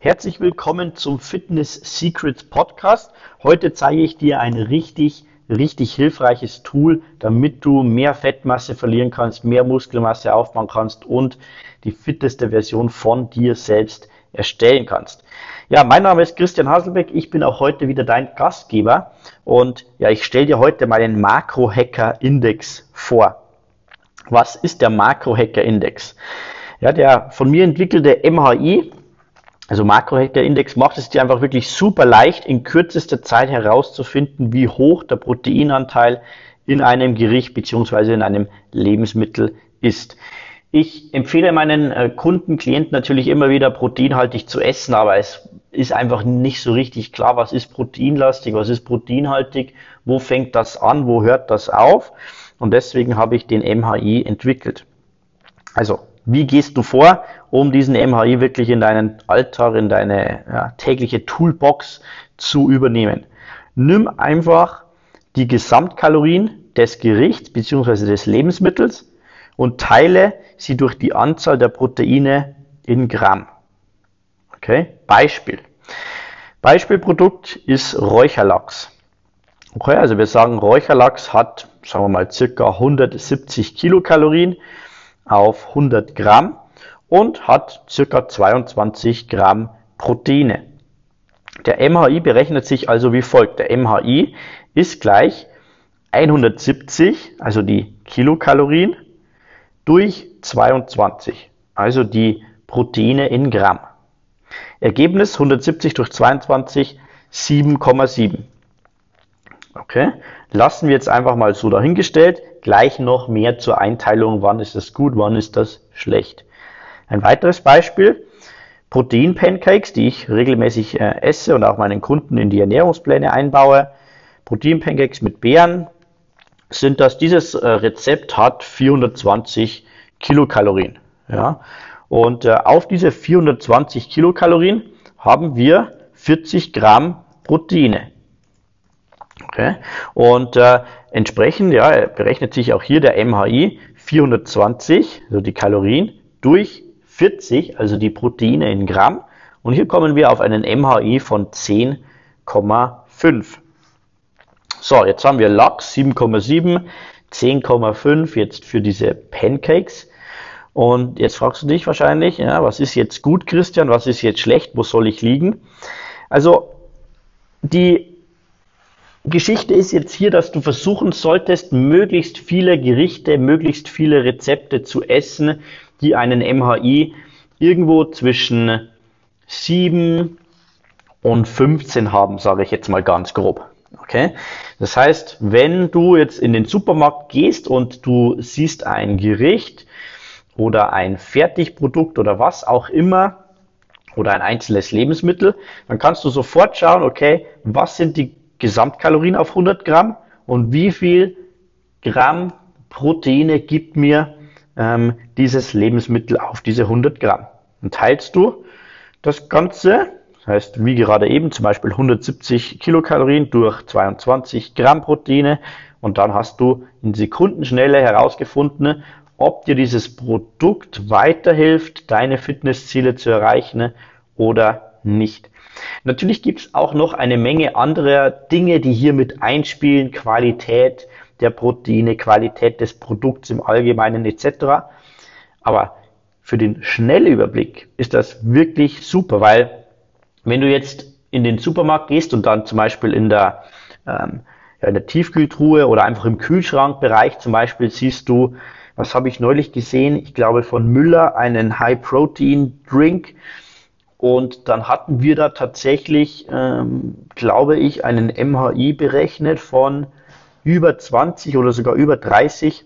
Herzlich willkommen zum Fitness Secrets Podcast. Heute zeige ich dir ein richtig, richtig hilfreiches Tool, damit du mehr Fettmasse verlieren kannst, mehr Muskelmasse aufbauen kannst und die fitteste Version von dir selbst erstellen kannst. Ja, mein Name ist Christian Haselbeck. Ich bin auch heute wieder dein Gastgeber und ja, ich stelle dir heute meinen Makro-Hacker Index vor. Was ist der Makro-Hacker Index? Ja, der von mir entwickelte MHI also Makrohacker-Index macht es dir einfach wirklich super leicht, in kürzester Zeit herauszufinden, wie hoch der Proteinanteil in einem Gericht beziehungsweise in einem Lebensmittel ist. Ich empfehle meinen äh, Kunden, Klienten natürlich immer wieder proteinhaltig zu essen, aber es ist einfach nicht so richtig klar, was ist proteinlastig, was ist proteinhaltig, wo fängt das an, wo hört das auf. Und deswegen habe ich den MHI entwickelt. Also wie gehst du vor, um diesen MHI wirklich in deinen Alltag, in deine ja, tägliche Toolbox zu übernehmen? Nimm einfach die Gesamtkalorien des Gerichts bzw. des Lebensmittels und teile sie durch die Anzahl der Proteine in Gramm. Okay? Beispiel. Beispielprodukt ist Räucherlachs. Okay, also wir sagen, Räucherlachs hat, sagen wir mal, circa 170 Kilokalorien auf 100 Gramm und hat circa 22 Gramm Proteine. Der MHI berechnet sich also wie folgt. Der MHI ist gleich 170, also die Kilokalorien, durch 22, also die Proteine in Gramm. Ergebnis 170 durch 22, 7,7. Okay, lassen wir jetzt einfach mal so dahingestellt. Gleich noch mehr zur Einteilung, wann ist das gut, wann ist das schlecht. Ein weiteres Beispiel, Protein-Pancakes, die ich regelmäßig äh, esse und auch meinen Kunden in die Ernährungspläne einbaue. Protein-Pancakes mit Beeren sind das. Dieses äh, Rezept hat 420 Kilokalorien. Ja? Und äh, auf diese 420 Kilokalorien haben wir 40 Gramm Proteine. Okay? Und äh, entsprechend ja, berechnet sich auch hier der MHI 420, also die Kalorien, durch 40, also die Proteine in Gramm. Und hier kommen wir auf einen MHI von 10,5. So, jetzt haben wir Lachs 7,7, 10,5 jetzt für diese Pancakes. Und jetzt fragst du dich wahrscheinlich, ja, was ist jetzt gut, Christian, was ist jetzt schlecht, wo soll ich liegen? Also die Geschichte ist jetzt hier, dass du versuchen solltest, möglichst viele Gerichte, möglichst viele Rezepte zu essen, die einen MHI irgendwo zwischen 7 und 15 haben, sage ich jetzt mal ganz grob. Okay? Das heißt, wenn du jetzt in den Supermarkt gehst und du siehst ein Gericht oder ein Fertigprodukt oder was auch immer oder ein einzelnes Lebensmittel, dann kannst du sofort schauen, okay, was sind die Gesamtkalorien auf 100 Gramm und wie viel Gramm Proteine gibt mir ähm, dieses Lebensmittel auf diese 100 Gramm. Dann teilst du das Ganze, das heißt wie gerade eben zum Beispiel 170 Kilokalorien durch 22 Gramm Proteine und dann hast du in Sekundenschnelle herausgefunden, ob dir dieses Produkt weiterhilft, deine Fitnessziele zu erreichen oder nicht. Natürlich gibt es auch noch eine Menge anderer Dinge, die hier mit einspielen, Qualität der Proteine, Qualität des Produkts im Allgemeinen etc. Aber für den Schnellüberblick ist das wirklich super, weil wenn du jetzt in den Supermarkt gehst und dann zum Beispiel in der, ähm, ja, in der Tiefkühltruhe oder einfach im Kühlschrankbereich zum Beispiel siehst du, was habe ich neulich gesehen? Ich glaube von Müller einen High-Protein-Drink und dann hatten wir da tatsächlich, ähm, glaube ich, einen MHI berechnet von über 20 oder sogar über 30,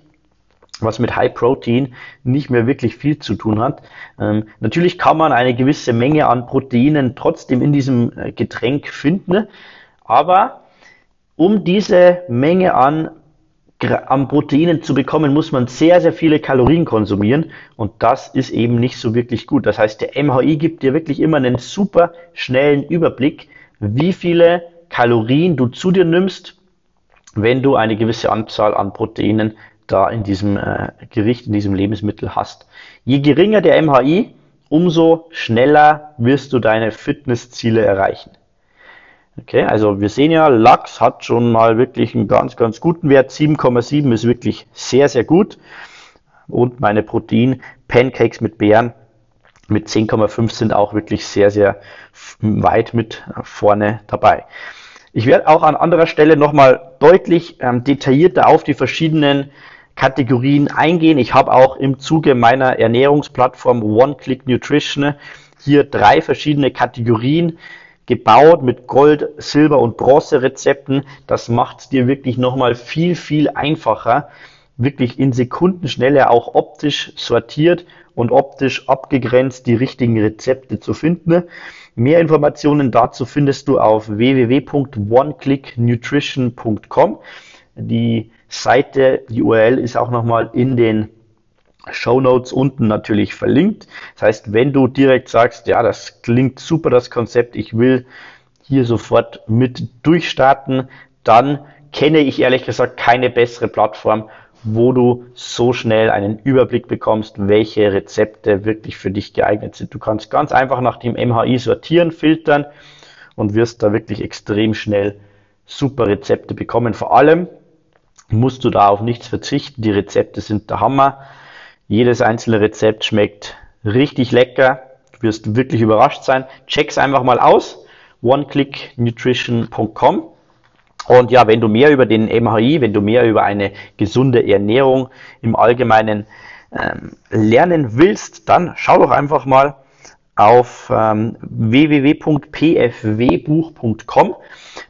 was mit High Protein nicht mehr wirklich viel zu tun hat. Ähm, natürlich kann man eine gewisse Menge an Proteinen trotzdem in diesem äh, Getränk finden, aber um diese Menge an an Proteinen zu bekommen, muss man sehr, sehr viele Kalorien konsumieren und das ist eben nicht so wirklich gut. Das heißt, der MHI gibt dir wirklich immer einen super schnellen Überblick, wie viele Kalorien du zu dir nimmst, wenn du eine gewisse Anzahl an Proteinen da in diesem äh, Gericht, in diesem Lebensmittel hast. Je geringer der MHI, umso schneller wirst du deine Fitnessziele erreichen. Okay, also wir sehen ja, Lachs hat schon mal wirklich einen ganz, ganz guten Wert. 7,7 ist wirklich sehr, sehr gut. Und meine Protein-Pancakes mit Beeren mit 10,5 sind auch wirklich sehr, sehr weit mit vorne dabei. Ich werde auch an anderer Stelle nochmal deutlich ähm, detaillierter auf die verschiedenen Kategorien eingehen. Ich habe auch im Zuge meiner Ernährungsplattform One Click Nutrition hier drei verschiedene Kategorien gebaut mit Gold, Silber und Bronze Rezepten. Das macht es dir wirklich nochmal viel, viel einfacher, wirklich in Sekundenschnelle auch optisch sortiert und optisch abgegrenzt die richtigen Rezepte zu finden. Mehr Informationen dazu findest du auf www.oneclicknutrition.com. Die Seite, die URL ist auch nochmal in den Show Notes unten natürlich verlinkt. Das heißt, wenn du direkt sagst, ja, das klingt super, das Konzept, ich will hier sofort mit durchstarten, dann kenne ich ehrlich gesagt keine bessere Plattform, wo du so schnell einen Überblick bekommst, welche Rezepte wirklich für dich geeignet sind. Du kannst ganz einfach nach dem MHI sortieren, filtern und wirst da wirklich extrem schnell super Rezepte bekommen. Vor allem musst du da auf nichts verzichten. Die Rezepte sind der Hammer. Jedes einzelne Rezept schmeckt richtig lecker. Du wirst wirklich überrascht sein. Check's einfach mal aus. oneclicknutrition.com und ja, wenn du mehr über den MHI, wenn du mehr über eine gesunde Ernährung im Allgemeinen ähm, lernen willst, dann schau doch einfach mal auf ähm, www.pfwbuch.com.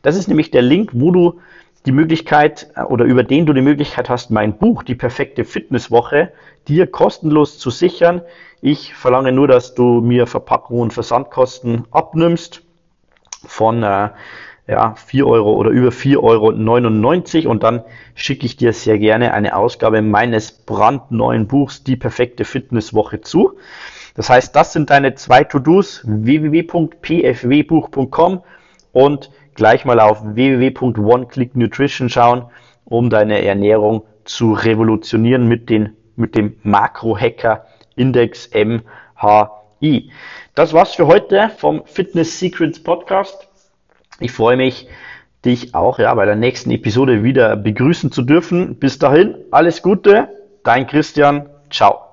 Das ist nämlich der Link, wo du die Möglichkeit äh, oder über den du die Möglichkeit hast, mein Buch, die perfekte Fitnesswoche, dir kostenlos zu sichern. Ich verlange nur, dass du mir Verpackung und Versandkosten abnimmst von äh, ja, 4 Euro oder über 4,99 Euro und dann schicke ich dir sehr gerne eine Ausgabe meines brandneuen Buchs Die perfekte Fitnesswoche zu. Das heißt, das sind deine zwei To-Dos www.pfwbuch.com und gleich mal auf www.oneclicknutrition schauen, um deine Ernährung zu revolutionieren mit, den, mit dem Makro-Hacker Index MHI. Das war's für heute vom Fitness Secrets Podcast. Ich freue mich, dich auch ja, bei der nächsten Episode wieder begrüßen zu dürfen. Bis dahin, alles Gute, dein Christian, ciao.